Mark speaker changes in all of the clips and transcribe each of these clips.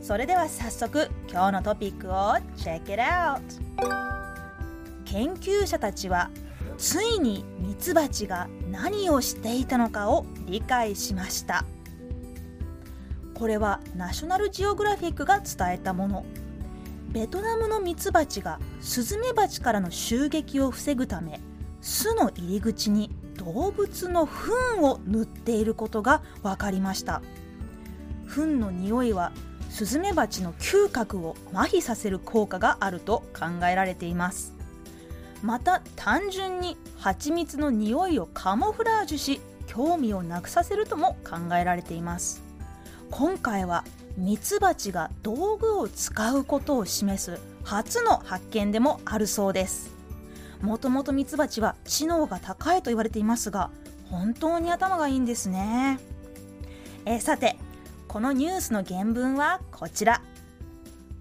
Speaker 1: それでは早速今日のトピックを Check it out! 研究者たちはついにミツバチが何をしていたのかを理解しました。これはナショナルジオグラフィックが伝えたもの。ベトナムのミツバチがスズメバチからの襲撃を防ぐため巣の入り口に動物の糞を塗っていることが分かりました。糞の匂いはスズメバチの嗅覚を麻痺させる効果があると考えられています。また単純に蜂蜜の匂いをカモフラージュし興味をなくさせるとも考えられています。今回はミツバチが道具を使うことを示す初の発見でもあるそうです。もともとミツバチは知能が高いと言われていますが本当に頭がいいんですね。えさてこのニュースの原文はこちら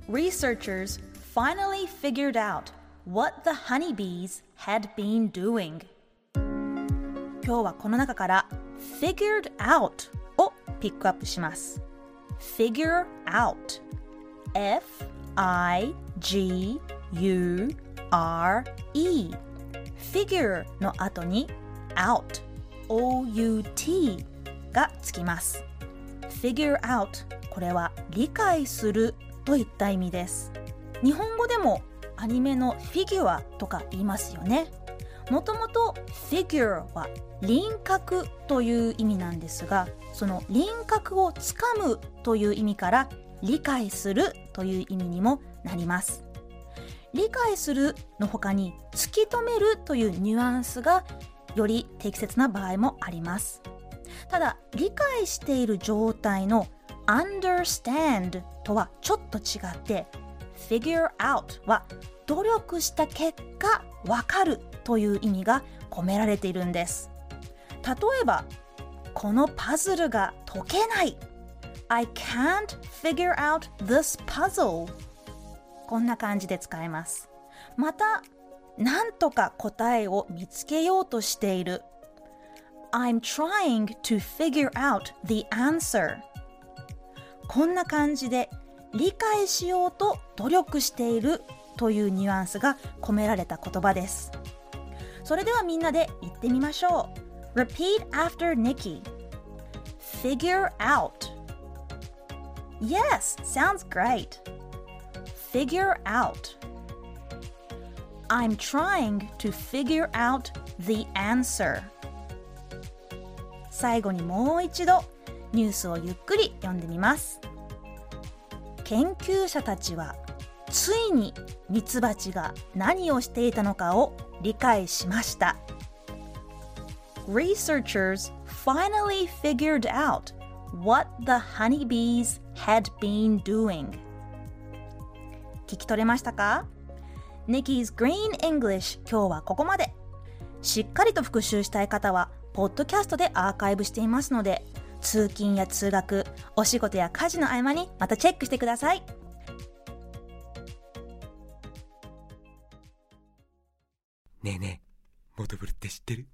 Speaker 1: Researchers finally figured out what the honeybees had been doing 今日はこの中から figured out をピックアップします figure out F I G U R E figure の後に out O U T がつきます figure out これは理解するといった意味です。日本語でもアニメのフィギュアとか言いますよね。もともと figure は輪郭という意味なんですがその輪郭をつかむという意味から理解するという意味にもなります。理解するの他に突き止めるというニュアンスがより適切な場合もあります。ただ理解している状態の understand とはちょっと違って figure out は努力した結果わかるという意味が込められているんです。例えばこのパズルが解けない。I can't figure out this puzzle こんな感じで使えます。またなんとか答えを見つけようとしている。I'm trying to figure out the answer こんな感じで理解しようと努力しているというニュアンスが込められた言葉ですそれではみんなで言ってみましょう Repeat after Nikki Figure out Yes, sounds great Figure out I'm trying to figure out the answer 最後にもう一度ニュースをゆっくり読んでみます。研究者たちはついにミツバチが何をしていたのかを理解しました。Researchers finally figured out what the honeybees had been doing. 聞き取れましたか？Nikki's Green English 今日はここまで。しっかりと復習したい方はポッドキャストでアーカイブしていますので通勤や通学お仕事や家事の合間にまたチェックしてください。
Speaker 2: ねえねえモトブルって知ってる？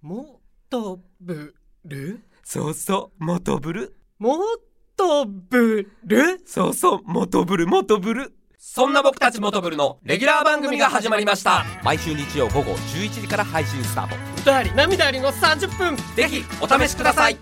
Speaker 3: もとぶる
Speaker 2: そうそうモトブル。
Speaker 3: もとぶる
Speaker 2: そうそうモトブルモトブル
Speaker 4: そんな僕たちモトブルのレギュラー番組が始まりました。
Speaker 2: 毎週日曜午後11時から配信スタート。
Speaker 3: 歌あり涙ありの30分。
Speaker 4: ぜひお試しください